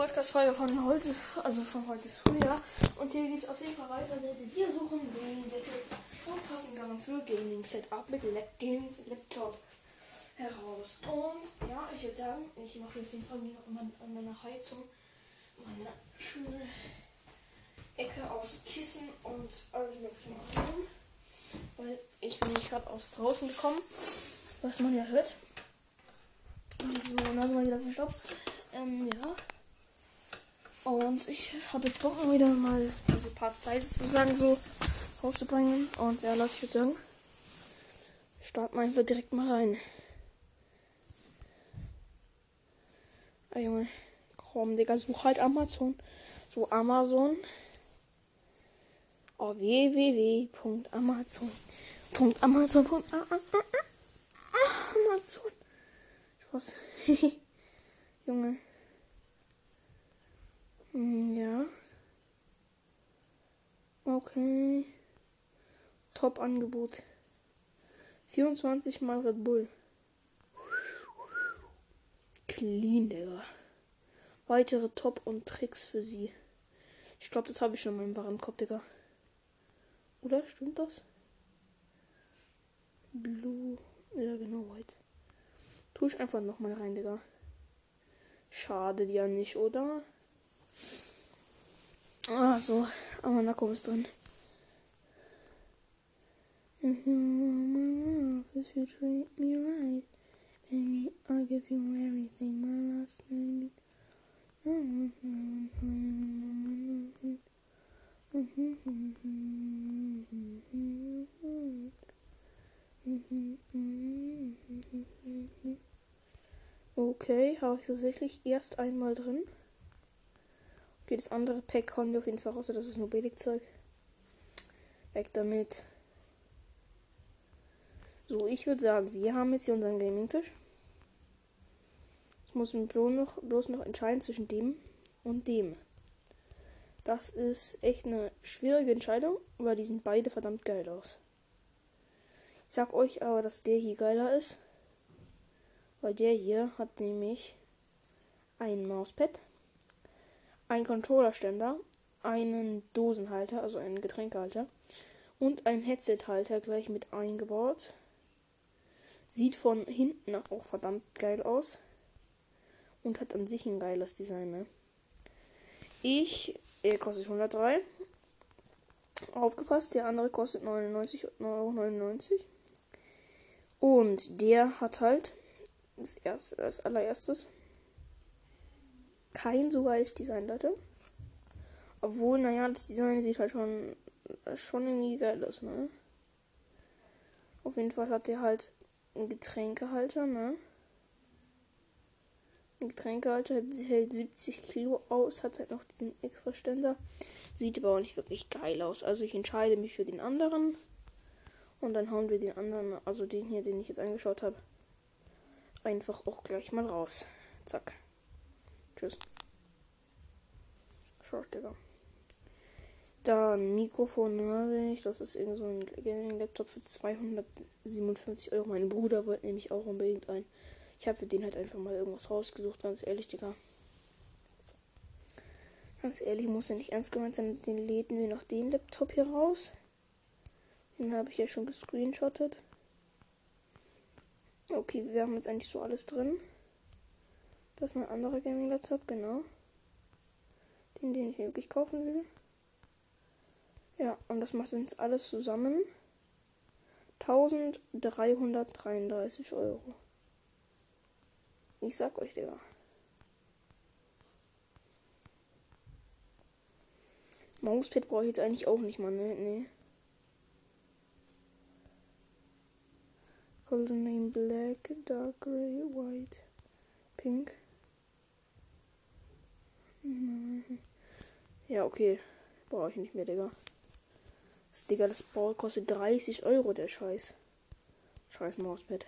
Podcast-Folge von heute, also von heute früher. Und hier geht es auf jeden Fall weiter Wir suchen den passen Sachen für Gaming Setup mit Gaming Laptop heraus. Und ja, ich würde sagen, ich mache auf jeden Fall an meiner Heizung meine schöne Ecke aus Kissen und alles mögliche machen. Weil ich bin nicht gerade aus draußen gekommen, was man ja hört. Und dieses meine Nase mal wieder verstopft. Ähm, ja. Und ich habe jetzt Bock wieder mal also ein paar Zeit sozusagen so rauszubringen. Und ja, Leute, ich würde sagen, starten wir einfach direkt mal rein. Ah, Junge. Komm, Digga, such halt Amazon. So, Amazon. Oh, www.amazon. Amazon. Amazon. Spaß. Junge. Hm, ja. Okay. Top-Angebot. 24 mal Red Bull. Clean, Digga. Weitere Top und Tricks für sie. Ich glaube, das habe ich schon mal im Warenkorb, Digga. Oder? Stimmt das? Blue. Ja, genau, white. Tue ich einfach nochmal rein, Digga. Schade ja nicht, oder? Ah, so. Aber Nako ist drin. If you want my love, if you treat me right, baby, I'll give you everything. My last name. Okay, habe ich tatsächlich erst einmal drin. Okay, das andere Pack kommt auf jeden Fall raus, das ist nur Billigzeug. Weg damit. So, ich würde sagen, wir haben jetzt hier unseren Gaming-Tisch. Jetzt muss man bloß noch, bloß noch entscheiden zwischen dem und dem. Das ist echt eine schwierige Entscheidung, weil die sind beide verdammt geil aus. Ich sag euch aber, dass der hier geiler ist. Weil der hier hat nämlich ein Mauspad ein Controllerständer, einen Dosenhalter, also einen Getränkehalter und ein Headsethalter gleich mit eingebaut. Sieht von hinten auch verdammt geil aus und hat an sich ein geiles Design. Ne? Ich, er kostet 103. Aufgepasst, der andere kostet 99,99 Euro. Und der hat halt das erste, als allererstes kein so geiles Design, Leute. Obwohl, naja, das Design sieht halt schon, schon irgendwie geil aus, ne? Auf jeden Fall hat der halt einen Getränkehalter, ne? Ein Getränkehalter hält 70 Kilo aus, hat halt noch diesen extra Ständer. Sieht aber auch nicht wirklich geil aus. Also ich entscheide mich für den anderen. Und dann hauen wir den anderen, also den hier, den ich jetzt angeschaut habe, einfach auch gleich mal raus. Zack. Tschüss. Schau, Digga. Dann Mikrofon habe ich. Das ist irgend so ein Gaming-Laptop für 257 Euro. Mein Bruder wollte nämlich auch unbedingt ein. Ich habe für den halt einfach mal irgendwas rausgesucht, ganz ehrlich, Digga. Ganz ehrlich, muss ja nicht ernst gemeint sein. Den läden wir noch den Laptop hier raus. Den habe ich ja schon gescreenshottet. Okay, wir haben jetzt eigentlich so alles drin. Das ist mein anderer Gaming-Laptop, genau. Den, den ich wirklich kaufen will. Ja, und das macht uns alles zusammen 1333 Euro. Ich sag euch, Digga. Mauspad brauche ich jetzt eigentlich auch nicht mal, ne? Nee. Golden Name Black, Dark Gray, White, Pink. Ja, okay. Brauche ich nicht mehr, Digga. Das, Digga, das Ball kostet 30 Euro, der Scheiß. Scheiß Mauspad.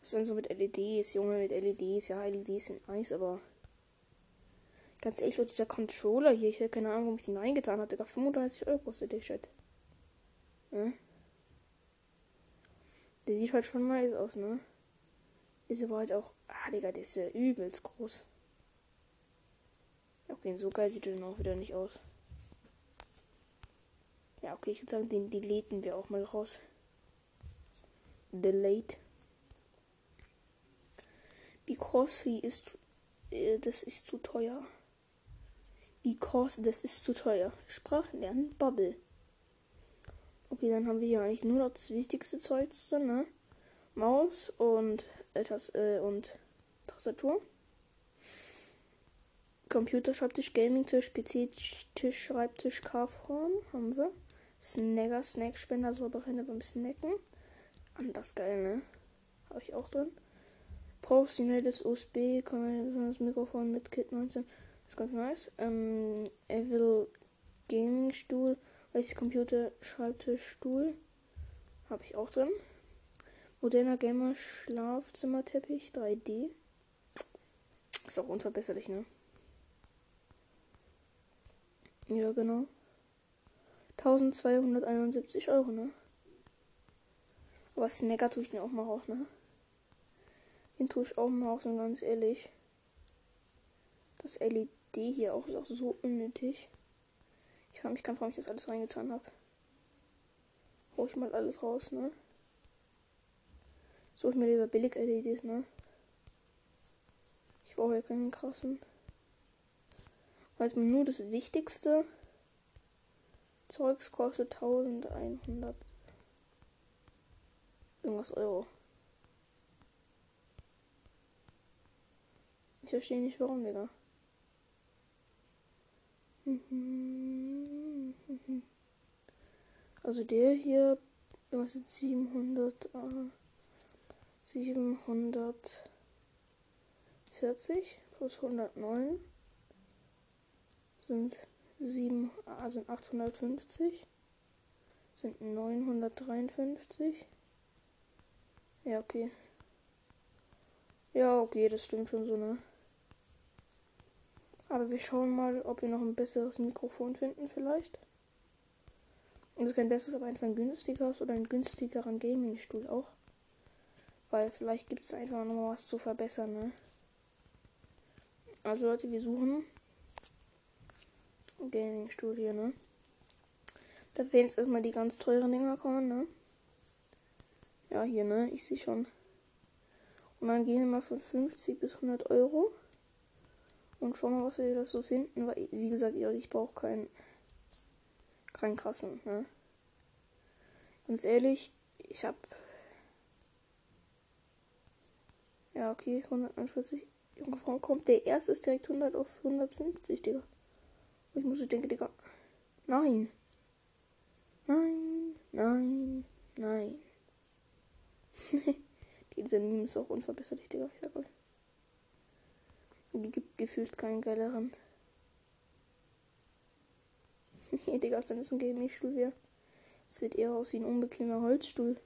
Das sind so mit LEDs, Junge, mit LEDs. Ja, LEDs sind nice, aber. Ganz ehrlich, dieser Controller hier, ich habe keine Ahnung, warum ich den reingetan habe. Digga, 35 Euro kostet der Shit. Ja? Der sieht halt schon nice aus, ne? Ist aber halt auch. Ah, Digga, der ist ja übelst groß. Wen so geil sieht er denn auch wieder nicht aus. Ja, okay, ich würde sagen, den deleten wir auch mal raus. Delete. Because he ist. Äh, das ist zu teuer. Because das ist zu teuer. Sprachlernen Bubble. Okay, dann haben wir hier eigentlich nur noch das wichtigste Zeug ne? Maus und, etwas, äh, und Tastatur. Computer, Schreibtisch, Gaming-Tisch, PC-Tisch, Schreibtisch, K-Form haben wir. Snagger, Snackspender, so Hände beim Snacken. Anders geil, ne? Habe ich auch drin. Professionelles USB, das Mikrofon mit Kit 19. Das ist ganz nice. Ähm, Evil Gaming Stuhl, weiße Computer, Schreibtisch, Stuhl. Habe ich auch drin. Moderner Gamer Schlafzimmerteppich 3D. Ist auch unverbesserlich, ne? Ja, genau. 1271 Euro, ne? Aber Snacker tue ich mir auch mal raus, ne? Den tue ich auch mal raus und ganz ehrlich. Das LED hier auch ist auch so unnötig. Ich frage mich ganz, warum ich das alles reingetan habe. Hau ich mal alles raus, ne? Suche ich mir lieber billig LEDs, ne? Ich brauche ja keinen krassen. Mir nur das Wichtigste Zeugs kostet 1100 irgendwas Euro. Ich verstehe nicht warum, Digga. Also der hier kostet 700 äh, 740 plus 109 sind 7, ah, sind 850, sind 953. Ja, okay. Ja, okay, das stimmt schon so, ne? Aber wir schauen mal, ob wir noch ein besseres Mikrofon finden, vielleicht. Also kein besseres, aber einfach ein günstigeres oder einen günstigeren Gaming-Stuhl auch. Weil vielleicht gibt es einfach noch was zu verbessern, ne? Also Leute, wir suchen Gaming-Stuhl hier, ne? Da werden jetzt erstmal die ganz teuren Dinger kommen, ne? Ja, hier, ne? Ich sehe schon. Und dann gehen wir mal von 50 bis 100 Euro. Und schauen mal, was wir da so finden. Weil, wie gesagt, ich brauche keinen, keinen krassen, ne? Ganz ehrlich, ich hab. Ja, okay, 141. Junge Frau kommt. Der erste ist direkt 100 auf 150, Digga. Ich muss ich denke, Digga. Nein. Nein, nein, nein. Diese Meme ist auch unverbesserlich, Digga. Ich sag euch. Die gibt gefühlt keinen geileren. Nee, Digga, dann ist ein Gaming-Stuhl wäre. Sieht eher aus wie ein unbequemer Holzstuhl.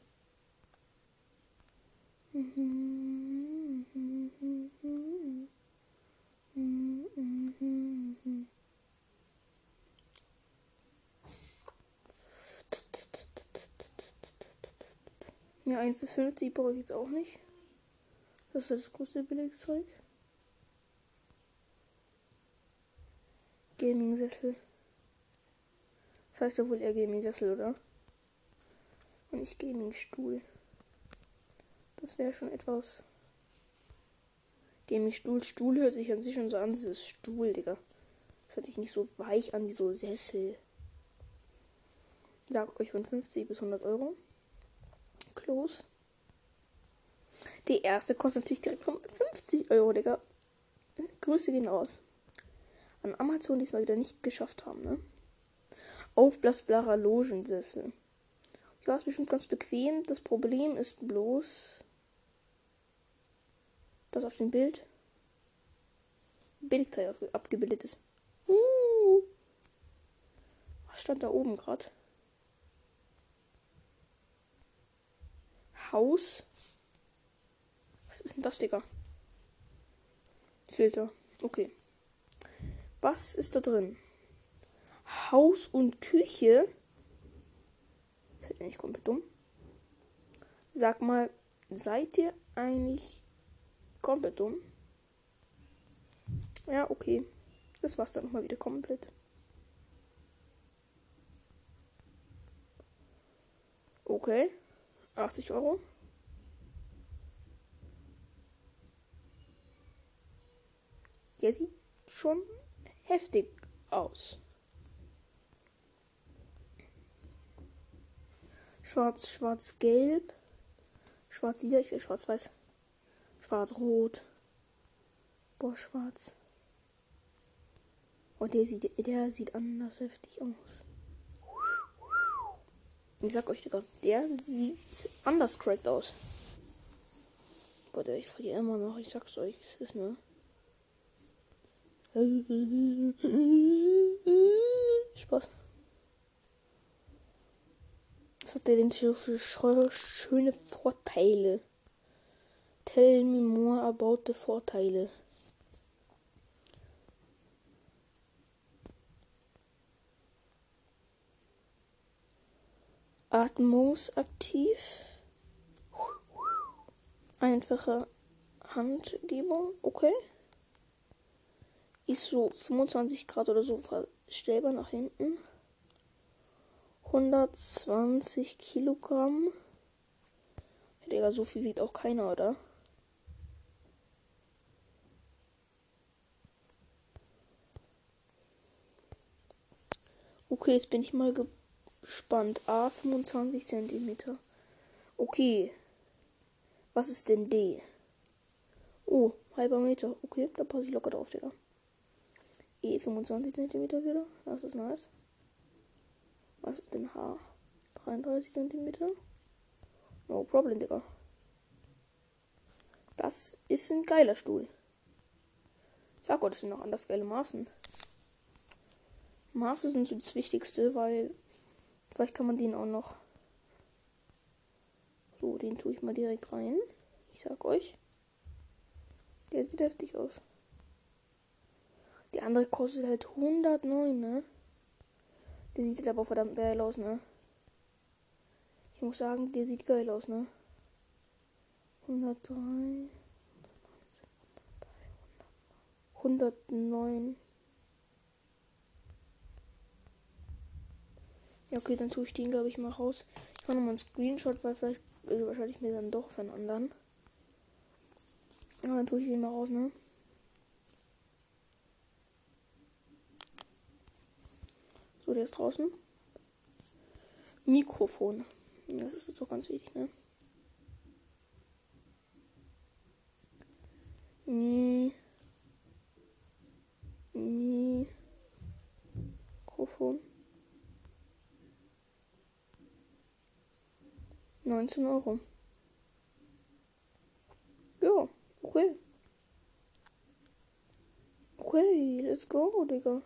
Ja, ein für 50 brauche ich jetzt auch nicht. Das ist das größte Billigzeug. Gaming-Sessel. Das heißt ja wohl eher Gaming-Sessel, oder? Und nicht Gaming-Stuhl. Das wäre schon etwas. Gaming-Stuhl. Stuhl hört sich an sich schon so an. Das ist Stuhl, Digga. Das hört sich nicht so weich an wie so Sessel. Sagt euch von 50 bis 100 Euro. Klos. Die erste kostet natürlich direkt 150 Euro, Digga. Grüße gehen aus. An Amazon diesmal wieder nicht geschafft haben, ne? Aufblasbarer Logensessel. Ja, ist bestimmt ganz bequem. Das Problem ist bloß, dass auf dem Bild Bildteil abgebildet ist. Uh. Was stand da oben gerade? Haus. Was ist denn das, Digga? Filter. Okay. Was ist da drin? Haus und Küche. Das ist nicht komplett dumm. Sag mal, seid ihr eigentlich komplett dumm? Ja, okay. Das war's dann nochmal wieder komplett. Okay. 80 Euro. Der sieht schon heftig aus. Schwarz, schwarz, gelb. Schwarz lila, ich will schwarz-weiß. Schwarz-rot. Boah, schwarz. Und der sieht, der sieht anders heftig aus. Ich sag euch, Digga, der sieht anders cracked aus. Der, ich verliere immer noch, ich sag's euch, es ist nur. Spaß. Was hat der denn für schöne Vorteile? Tell me more about the Vorteile. Atmos aktiv. Einfache Handgebung, okay. Ist so 25 Grad oder so verstellbar nach hinten. 120 Kilogramm. Digga, so viel wiegt auch keiner, oder? Okay, jetzt bin ich mal gespannt. A 25 cm. Okay. Was ist denn D? Oh, halber Meter. Okay, da passe ich locker drauf, Digga. E 25 cm wieder. Das ist nice. Was ist denn H? 33 cm. No problem, Digga. Das ist ein geiler Stuhl. Sag Gott, das sind noch anders geile Maßen. Maße sind so das Wichtigste, weil vielleicht kann man den auch noch. So, den tue ich mal direkt rein. Ich sag euch. Der sieht heftig aus. Die andere kostet halt 109, ne? Der sieht aber verdammt geil aus, ne? Ich muss sagen, der sieht geil aus, ne? 103. 109. Ja, okay, dann tue ich den, glaube ich, mal raus. Ich mache nochmal einen Screenshot, weil vielleicht will wahrscheinlich mir dann doch von anderen. Ja, dann tue ich den mal raus, ne? So, der ist draußen. Mikrofon. Das ist jetzt auch ganz wichtig, ne? Mi. Mikrofon. 19 Euro. Ja, okay. Okay, let's go, Digga.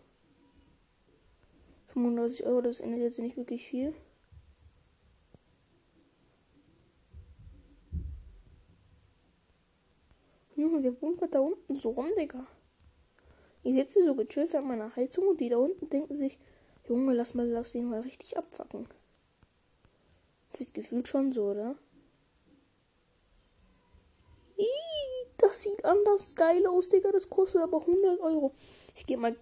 35 Euro, das ändert jetzt nicht wirklich viel. Junge, wir bunkern da unten so rum, Digga. Ich sitze so gechillt an meiner Heizung und die da unten denken sich, Junge, lass mal, lass den mal richtig abfacken. Ist gefühlt schon so, oder? Ih, das sieht anders geil aus, Digga. Das kostet aber 100 Euro. Ich gehe mal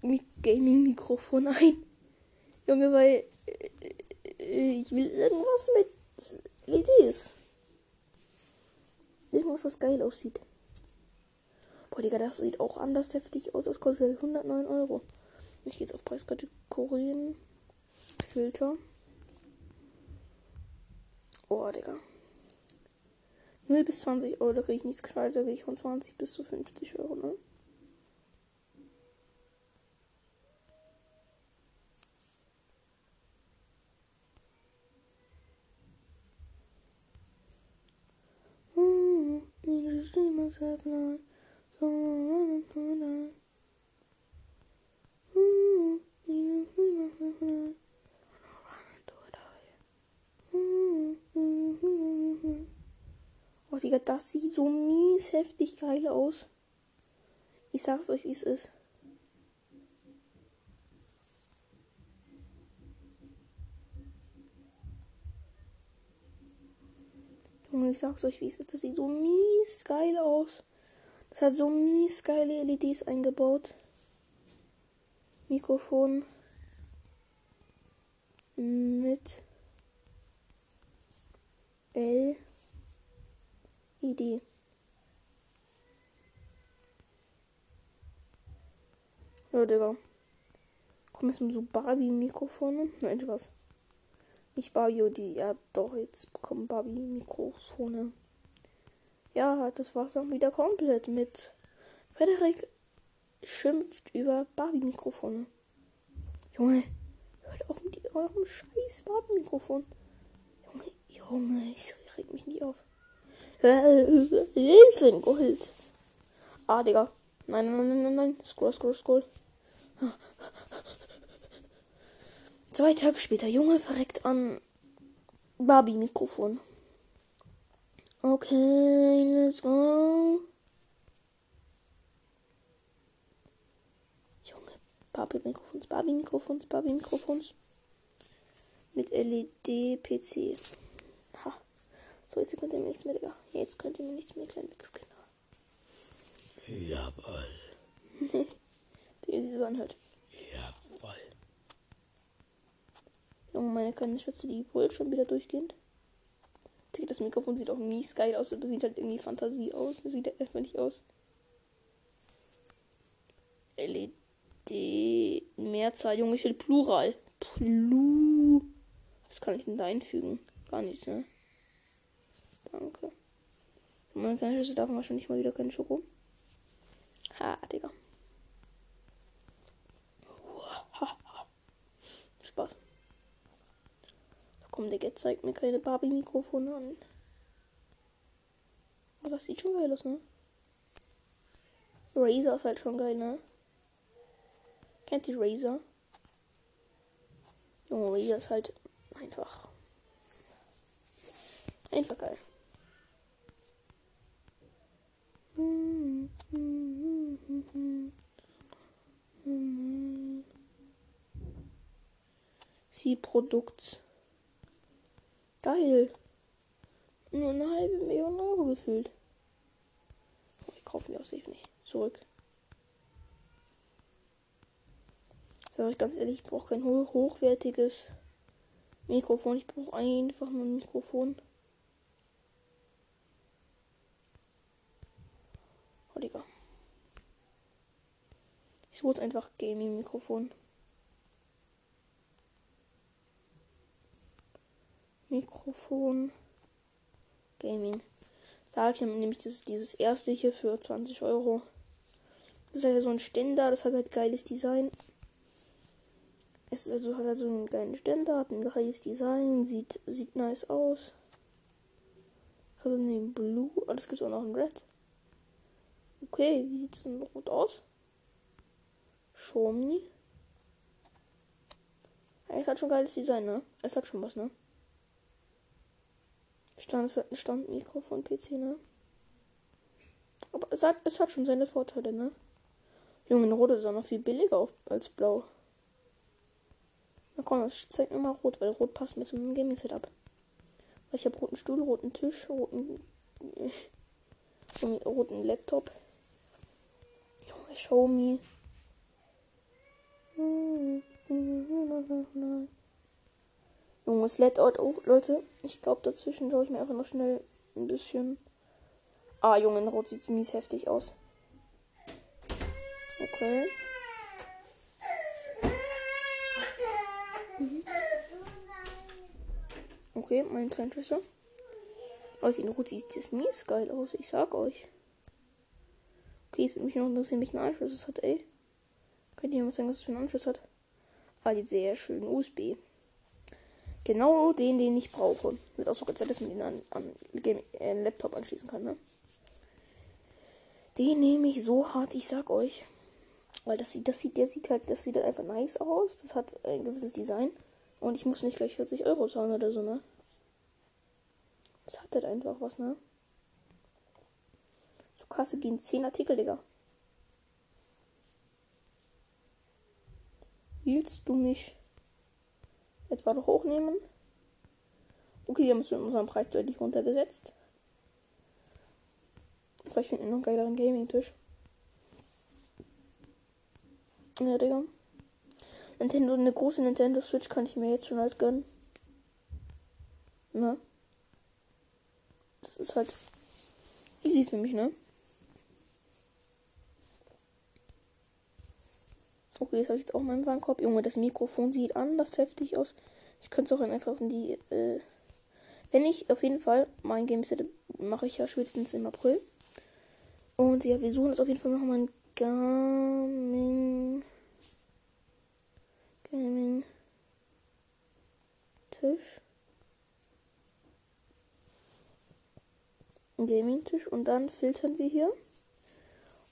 mit Gaming-Mikrofon ein. Junge, weil äh, ich will irgendwas mit LEDs. Irgendwas, was geil aussieht. Boah, Digga, das sieht auch anders heftig aus. Das kostet 109 Euro. Ich gehe jetzt auf Preiskategorien. Filter. Boah, Digga. 0 bis 20 Euro, da kriege ich nichts gescheit, da kriege ich von 20 bis zu 50 Euro, ne? Oh, Digga, das sieht so mies heftig geil aus. Ich sag's euch, wie es ist. Junge, ich sag's euch, wie es ist. Das sieht so mies geil aus. Das hat so mies geile LEDs eingebaut. Mikrofon mit LED. Ja, Digga. Komm jetzt mal so Barbie-Mikrofone. Nein, Spaß. Nicht Barbie, die. Ja, doch, jetzt bekommen Barbie-Mikrofone. Ja, das war's auch wieder komplett mit. Frederik schimpft über Barbie-Mikrofone. Junge, hört auf mit eurem scheiß Barbie-Mikrofon. Junge, Junge, ich reg mich nicht auf. Hilfe, Gold. Ah, Digga. Nein, nein, nein, nein, nein. Scroll, scroll, scroll. Zwei Tage später, Junge verreckt an Barbie-Mikrofon. Okay, let's go. Junge, Barbie-Mikrofons, Barbie-Mikrofons, Barbie-Mikrofons. Mit LED-PC. So, jetzt könnt ihr mir nichts mehr, Digga. Jetzt könnt ihr mir nichts mehr, kleinen Wichskinder. Jawoll. Wie sie so anhört. Jawoll. Junge, meine kleine Schütze, die brüllt schon wieder durchgehend. Digga, Das Mikrofon sieht auch mies geil aus, aber sieht halt irgendwie Fantasie aus. Das sieht halt einfach nicht aus. LED Mehrzahl, Junge, ich will Plural. Plu. Was kann ich denn da einfügen? Gar nichts, ne? Danke. Schütze darf wahrscheinlich mal wieder keinen Schoko. Ha, Digga. Spaß. Komm, Digga, zeigt mir keine Barbie-Mikrofone an. Aber das sieht schon geil aus, ne? Razer ist halt schon geil, ne? Kennt ihr Razer? Junge, Razer ist halt einfach. Einfach geil. Sie Produkt. Geil. Nur eine halbe Million Euro gefühlt. Oh, ich kaufe mir auch safe nicht. Zurück. Sag ich ganz ehrlich, ich brauche kein hoch hochwertiges Mikrofon. Ich brauche einfach nur ein Mikrofon. Oh, Digga. Ich wollte einfach Gaming-Mikrofon. Mikrofon. Gaming. Da habe ich nämlich das, dieses erste hier für 20 Euro. Das ist halt so ein Ständer, das hat halt geiles Design. Es ist also, hat also einen geilen Ständer, hat ein geiles Design, sieht, sieht nice aus. Color Name Blue, ah, das gibt auch noch ein Red. Okay, wie sieht es denn rot aus? Ja, es hat schon geiles Design, ne? Es hat schon was, ne? Stand, ein Standmikrofon PC, ne? Aber es hat, es hat schon seine Vorteile, ne? Junge, Rot ist auch noch viel billiger auf, als Blau. Na komm, das zeigt mir mal Rot, weil Rot passt mit zum Gaming-Setup. Weil ich habe roten Stuhl, roten Tisch, roten, äh, roten Laptop. Junge, show me. Junges Layout. Oh, Leute, ich glaube, dazwischen schaue ich mir einfach noch schnell ein bisschen. Ah, Junge, in Rot sieht mies heftig aus. Okay. Mhm. Okay, mein Schwester. Leute, in Rot sieht das mies geil aus, ich sag euch. Okay, jetzt würde mich noch interessieren, welchen Anschluss es hat, ey. Könnt ihr jemand sagen, was es für einen Anschluss hat? Ah, die sehr schönen USB. Genau den, den ich brauche. Wird auch so gezeigt, dass man den an, an Game, äh, Laptop anschließen kann, ne? Den nehme ich so hart, ich sag euch. Weil das sieht, das sieht, der sieht halt, das sieht halt einfach nice aus. Das hat ein gewisses Design. Und ich muss nicht gleich 40 Euro zahlen oder so, ne? Das hat halt einfach was, ne? So krasse gehen 10 Artikel, Digga. Willst du mich etwa hochnehmen? Okay, wir haben es in unserem Preis deutlich runtergesetzt. Vielleicht finden wir noch einen geileren Gaming-Tisch. Ja, Digga. Nintendo, eine große Nintendo Switch kann ich mir jetzt schon halt gönnen. Ne? Das ist halt easy für mich, ne? Okay, das habe ich jetzt auch in meinem Warenkorb. Junge, das Mikrofon sieht anders heftig aus. Ich könnte es auch einfach in die. Äh, wenn ich auf jeden Fall mein Game Set mache ich ja spätestens im April. Und ja, wir suchen jetzt auf jeden Fall noch mal ein Gaming. Gaming. Tisch. Gaming-Tisch und dann filtern wir hier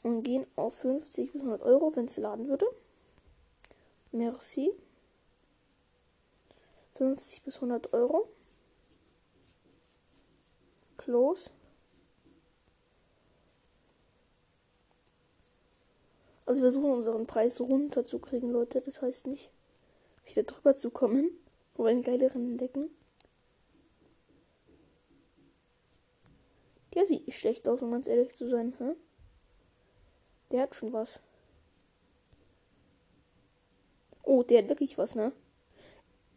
und gehen auf 50 bis 100 Euro, wenn es laden würde. Merci. 50 bis 100 Euro. Close. Also wir versuchen unseren Preis runterzukriegen, Leute. Das heißt nicht, wieder drüber zu kommen. Oder einen geileren entdecken. Der sieht nicht schlecht aus, um ganz ehrlich zu sein. Hä? Der hat schon was. Oh, der hat wirklich was, ne?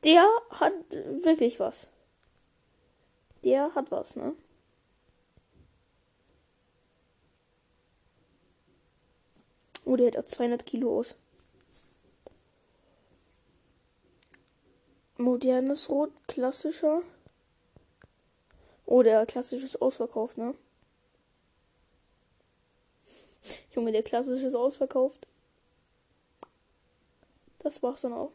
Der hat wirklich was. Der hat was, ne? Oh, der hat auch 200 Kilo aus. Modernes Rot, klassischer. Oh, der klassische ist ausverkauft, ne? Junge, der klassische ist ausverkauft. Das war's dann auch.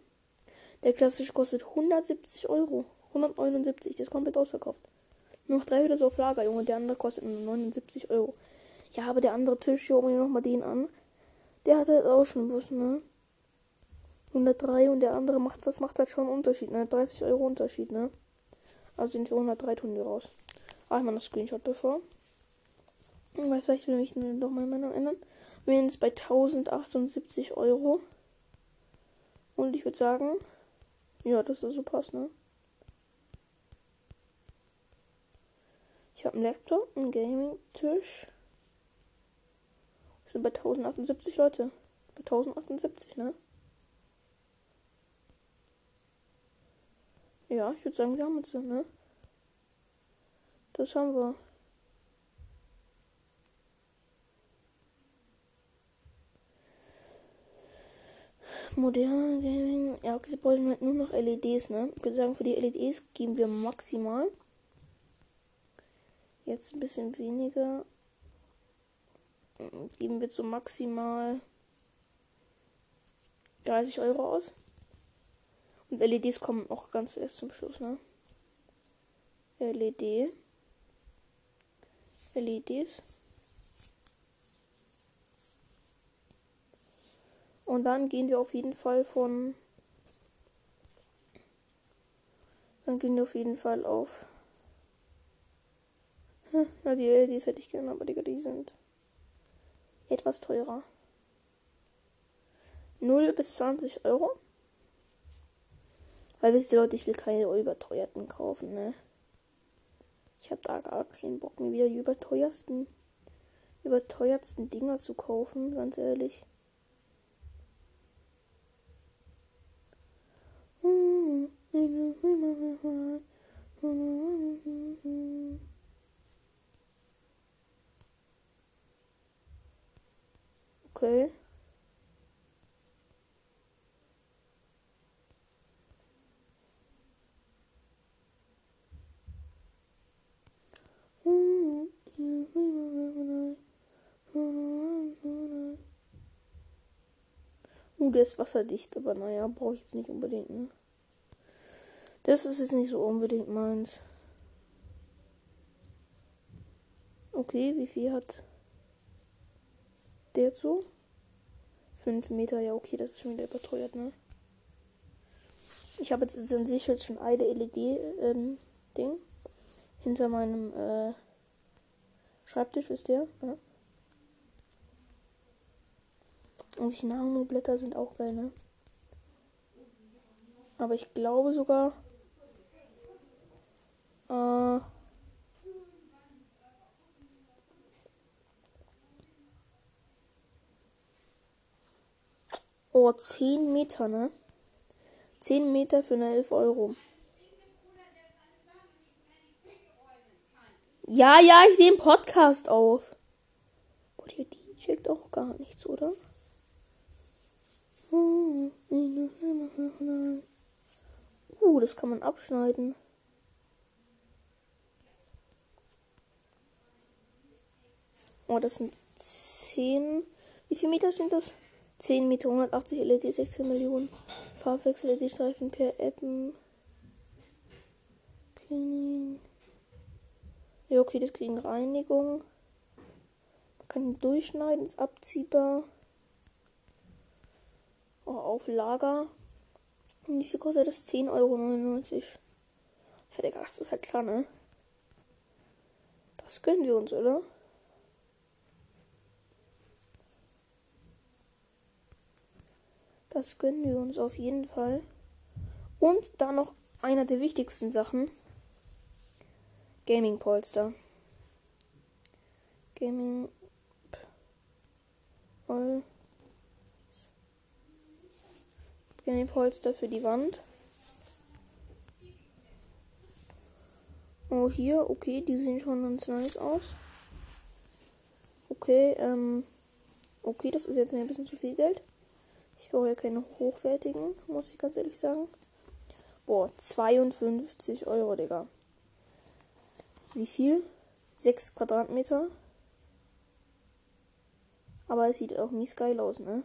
Der klassische kostet 170 Euro. 179, das ist komplett ausverkauft. Nur noch drei wieder so auf Lager, Junge. Der andere kostet nur 79 Euro. Ja, aber der andere Tisch, hier oben nochmal den an. Der hat halt auch schon was, ne? 103 und der andere macht, das macht halt schon einen Unterschied, ne? 30 Euro Unterschied, ne? Also sind wir 103 tun wir raus. Ach, mal das Screenshot bevor. Vielleicht will ich noch mal meine ändern. Wir sind jetzt bei 1078 Euro. Und ich würde sagen, ja, das ist so passt, ne? Ich habe einen Laptop, einen Gaming-Tisch. Das sind bei 1078 Leute. Bei 1078, ne? Ja, ich würde sagen, wir haben es, ne? Das haben wir. Moderne Gaming. Ja, okay, sie brauchen halt nur noch LEDs, ne? Ich würde sagen, für die LEDs geben wir maximal. Jetzt ein bisschen weniger. Geben wir so maximal 30 Euro aus. Und LEDs kommen auch ganz erst zum Schluss, ne? LED. LEDs. Und dann gehen wir auf jeden Fall von. Dann gehen wir auf jeden Fall auf. Ja, die LEDs hätte ich gerne, aber Digga, die sind etwas teurer. 0 bis 20 Euro. Weil wisst ihr Leute, ich will keine überteuerten kaufen, ne? Ich habe da gar keinen Bock mir wieder die überteuersten, überteuertsten Dinger zu kaufen, ganz ehrlich. Okay. Uh, der ist wasserdicht, aber naja, brauche ich jetzt nicht unbedingt, ne? Das ist jetzt nicht so unbedingt meins. Okay, wie viel hat der so? 5 Meter, ja okay, das ist schon wieder überteuert, ne? Ich habe jetzt an sich jetzt schon eine LED-Ding ähm, hinter meinem äh, Schreibtisch, wisst ihr? Ja. Und die Nano-Blätter sind auch geil, ne? Aber ich glaube sogar. Äh, oh, 10 Meter, ne? 10 Meter für eine 11 Euro. Ja, ja, ich nehme Podcast auf. Boah, die, die checkt auch gar nichts, oder? Uh, das kann man abschneiden. Das sind 10. Wie viel Meter sind das? 10 Meter, 180 LED, 16 Millionen. Farbwechsel LED-Streifen per Appen. Cleaning. Ja, okay, das kriegen Reinigung. Man kann durchschneiden, ist abziehbar. Oh, auf Lager. Und wie viel kostet das? 10,99 Euro. Ja, Digga, das ist halt klar, ne? Das gönnen wir uns, oder? Das gönnen wir uns auf jeden Fall. Und dann noch einer der wichtigsten Sachen. Gaming Polster. Gaming Gaming Polster für die Wand. Oh, hier, okay, die sehen schon ganz nice aus. Okay, ähm, okay, das ist jetzt ein bisschen zu viel Geld. Ich brauche ja keine hochwertigen, muss ich ganz ehrlich sagen. Boah, 52 Euro, Digga. Wie viel? 6 Quadratmeter. Aber es sieht auch mies geil aus, ne?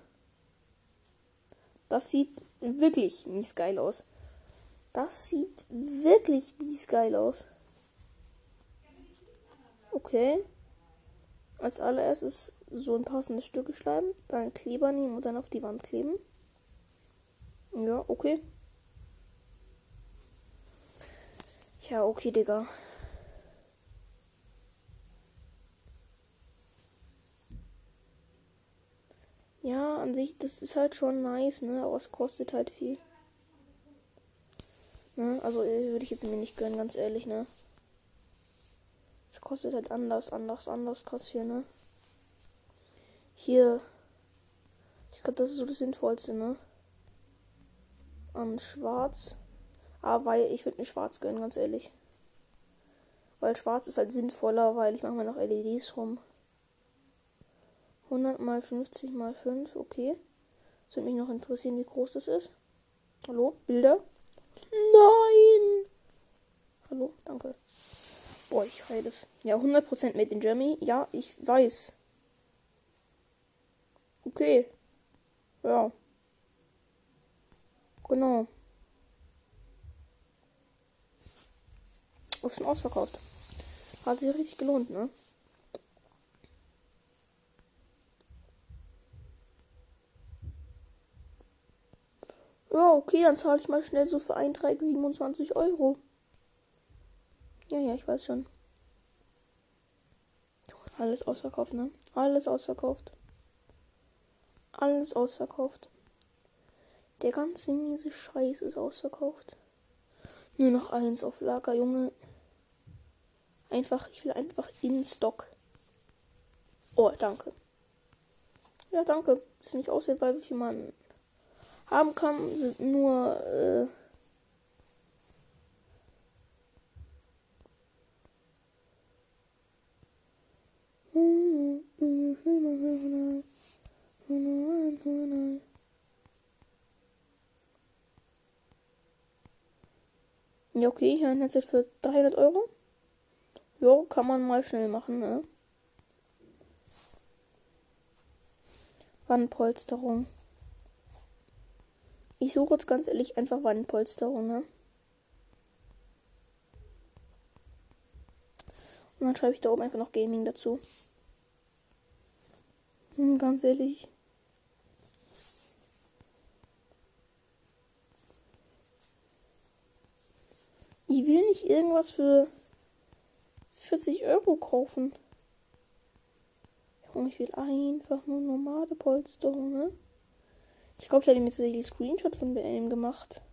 Das sieht wirklich mies geil aus. Das sieht wirklich mies geil aus. Okay. Als allererstes so ein passendes Stück schreiben, dann Kleber nehmen und dann auf die Wand kleben. Ja, okay. Ja, okay, Digga. Ja, an sich, das ist halt schon nice, ne? Aber es kostet halt viel. Ne? Also äh, würde ich jetzt mir nicht gönnen, ganz ehrlich, ne? Es kostet halt anders, anders, anders krass hier, ne? Hier. Ich glaube, das ist so das Sinnvollste, ne? An Schwarz. Ah, weil ich würde mir Schwarz gönnen, ganz ehrlich. Weil Schwarz ist halt sinnvoller, weil ich mache mir noch LEDs rum. 100 mal 50 mal 5, okay. Das würde mich noch interessieren, wie groß das ist. Hallo, Bilder? Nein! Hallo, danke. Boah, ich feiere das. Ja, 100% Made in Germany. Ja, ich weiß. Okay. Ja. Genau. Ist schon ausverkauft. Hat sich richtig gelohnt, ne? Ja, okay, dann zahle ich mal schnell so für einen Dreieck 27 Euro. Ja, ja, ich weiß schon. Alles ausverkauft, ne? Alles ausverkauft. Alles ausverkauft. Der ganze miese Scheiß ist ausverkauft. Nur noch eins auf Lager, Junge. Einfach, ich will einfach in Stock. Oh, danke. Ja, danke. Ist nicht aussehbar, wie viel man haben kann, sind nur äh, Ja, okay, hier ein Headset für 300 Euro. Jo, kann man mal schnell machen, ne? Wandpolsterung. Ich suche jetzt ganz ehrlich einfach Wandpolsterung, ne? Und dann schreibe ich da oben einfach noch Gaming dazu. Hm, ganz ehrlich. Ich will nicht irgendwas für 40 Euro kaufen. Ich will einfach nur normale Polsterung, ne? Ich glaube, ich habe mir tatsächlich Screenshot von BM gemacht.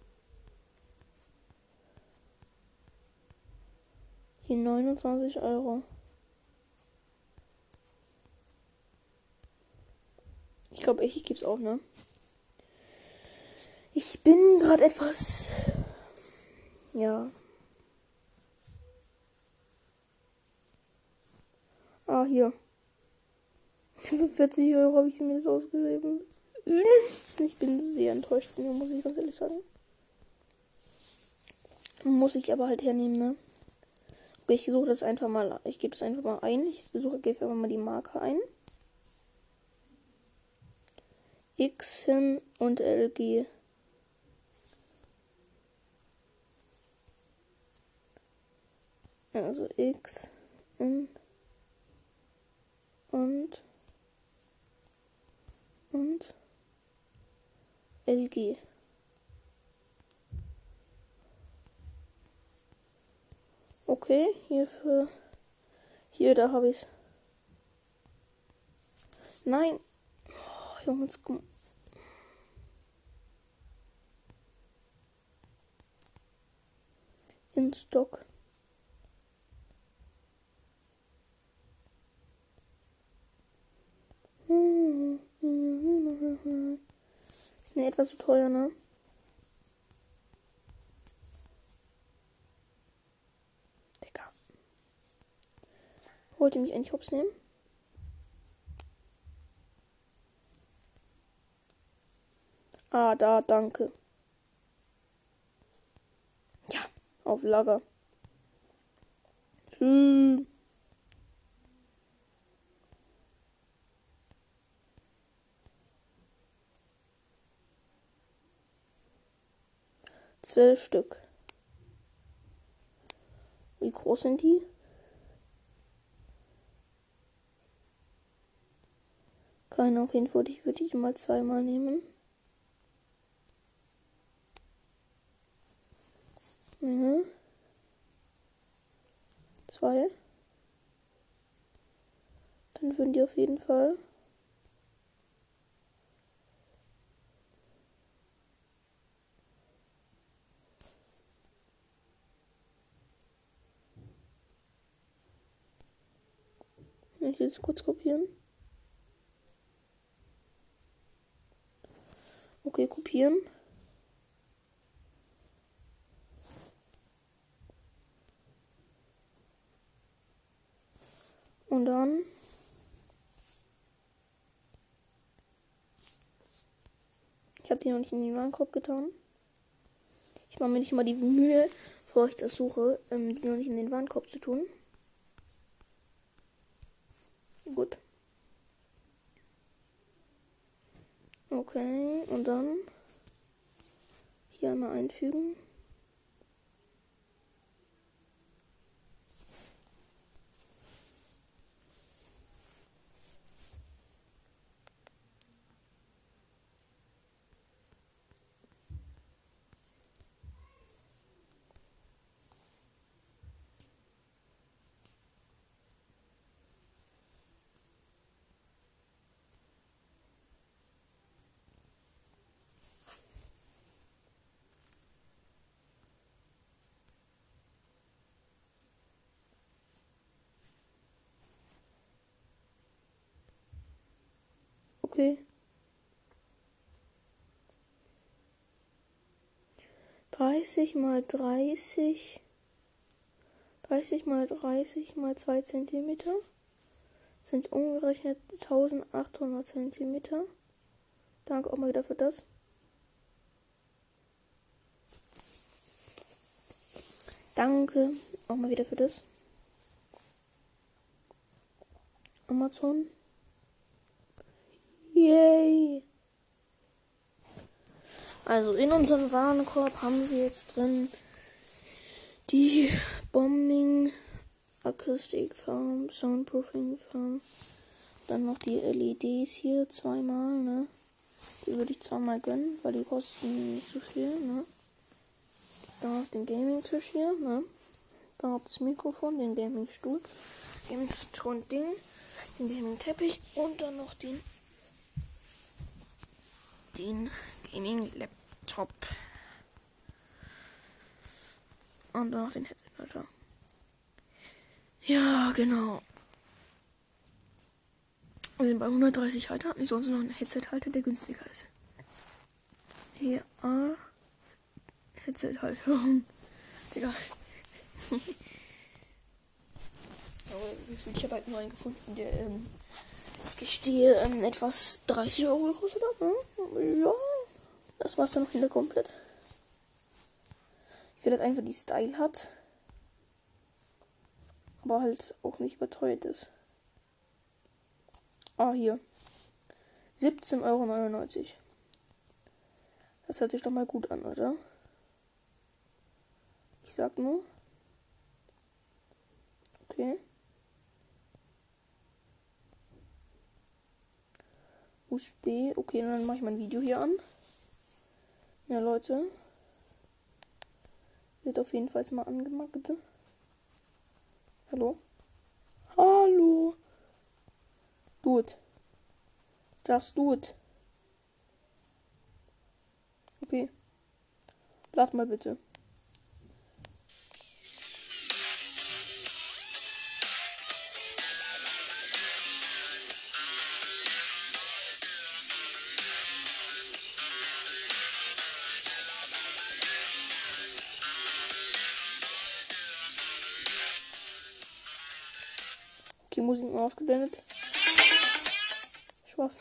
Hier 29 Euro. Ich glaube, ich, gebe es auch, ne? Ich bin gerade etwas. Ja. Ah, hier. Für 40 Euro habe ich mir das ausgegeben. Ich bin sehr enttäuscht von mir, muss ich ganz ehrlich sagen. Muss ich aber halt hernehmen, ne? Okay, ich suche das einfach mal. Ich gebe es einfach mal ein. Ich suche, gebe einfach mal die Marke ein. X hin und LG. Also X in und und LG. Okay, hier für hier da habe ich's. Nein. Oh, Jungs, in Stock. Ist mir etwas zu teuer, ne? Digga. Wollt ihr mich eigentlich hops nehmen? Ah, da, danke. Ja, auf Lager. Tschüss. Zwölf Stück. Wie groß sind die? Keine, auf jeden Fall ich würde ich mal zweimal nehmen. Mhm. Zwei. Dann würden die auf jeden Fall. Ich will jetzt kurz kopieren. Okay, kopieren. Und dann Ich habe die noch nicht in den Warenkorb getan. Ich mache mir nicht mal die Mühe, bevor ich das suche, ähm, die noch nicht in den Warenkorb zu tun. Gut. Okay, und dann hier einmal einfügen. Okay. 30 mal 30. 30 mal 30 mal 2 cm sind umgerechnet 1800 cm. Danke auch mal wieder für das. Danke auch mal wieder für das. Amazon. Yay! Also in unserem Warenkorb haben wir jetzt drin die Bombing Akustik Farm, Soundproofing Farm. Dann noch die LEDs hier zweimal, ne? Die würde ich zweimal gönnen, weil die kosten nicht so viel, ne? Dann auf den Gaming-Tisch hier, ne? Dann auf das Mikrofon, den Gaming-Stuhl, Gaming-Ding, den Gaming-Teppich und dann noch den den Gaming Laptop. Und noch den Headset Ja, genau. Wir sind bei 130 Halter. Ich sonst noch ein Headset-Halter, der günstiger ist. Hier, ah. Headset halt. Digga. Aber ich habe halt nur einen gefunden, der, ähm, ich gestehe, ähm, etwas 30 Euro gekostet hat. Ne? Ja, das war's dann noch wieder komplett. Ich will halt einfach die Style hat. Aber halt auch nicht überteuert ist. Ah, hier. 17,99 Euro. Das hört sich doch mal gut an, oder? Ich sag nur. Okay. USB. Okay, dann mache ich mein Video hier an. Ja, Leute. Wird auf jeden Fall mal angemacht, bitte. Hallo? Hallo? Do do it. Okay. Lad mal bitte. Musik ausgeblendet. Spaß.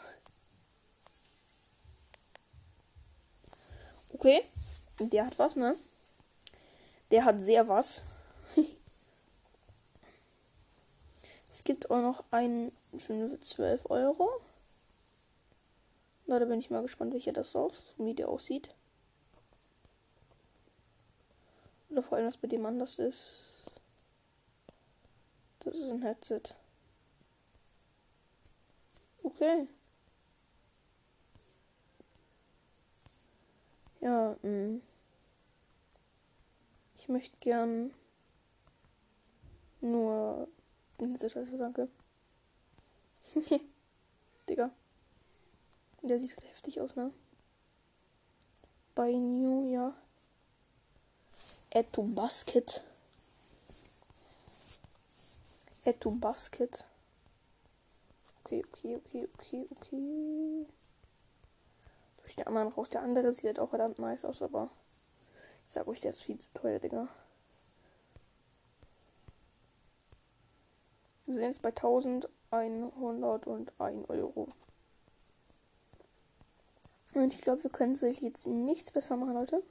Okay. Der hat was, ne? Der hat sehr was. es gibt auch noch einen für 12 Euro. Na, da bin ich mal gespannt, welcher das aus, wie der aussieht. Oder vor allem, was bei dem anders ist. Das ist ein Headset. Okay. Ja, mh. Mm. Ich möchte gern nur Headset, danke. Digga. Der sieht heftig aus, ne? Bei New, ja. Add to Basket. Add to Basket. Okay, okay, okay, okay, okay. Durch den anderen raus. Der andere sieht halt auch verdammt nice aus, aber ich sag euch, der ist viel zu teuer, Digga. Wir sind jetzt bei 1101 Euro. Und ich glaube, wir können sich jetzt nichts besser machen, Leute.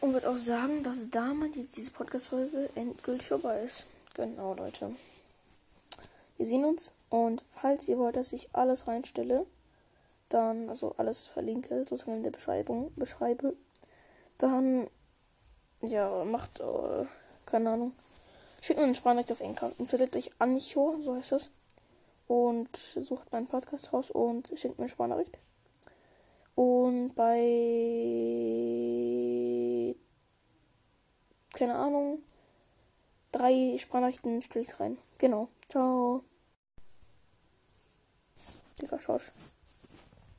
Und würde auch sagen, dass damit jetzt diese Podcast-Folge endgültig vorbei ist. Genau, Leute. Wir sehen uns. Und falls ihr wollt, dass ich alles reinstelle, dann, also alles verlinke, sozusagen in der Beschreibung, beschreibe, dann, ja, macht, äh, keine Ahnung, schickt mir eine Sprachnachricht auf Enker. Installiert euch Ancho, so heißt das. Und sucht meinen Podcast raus und schickt mir eine Sprachnachricht. Und bei, keine Ahnung, drei Sprachnachrichten stelle ich rein. Genau. Ciao. Digga, Schorsch.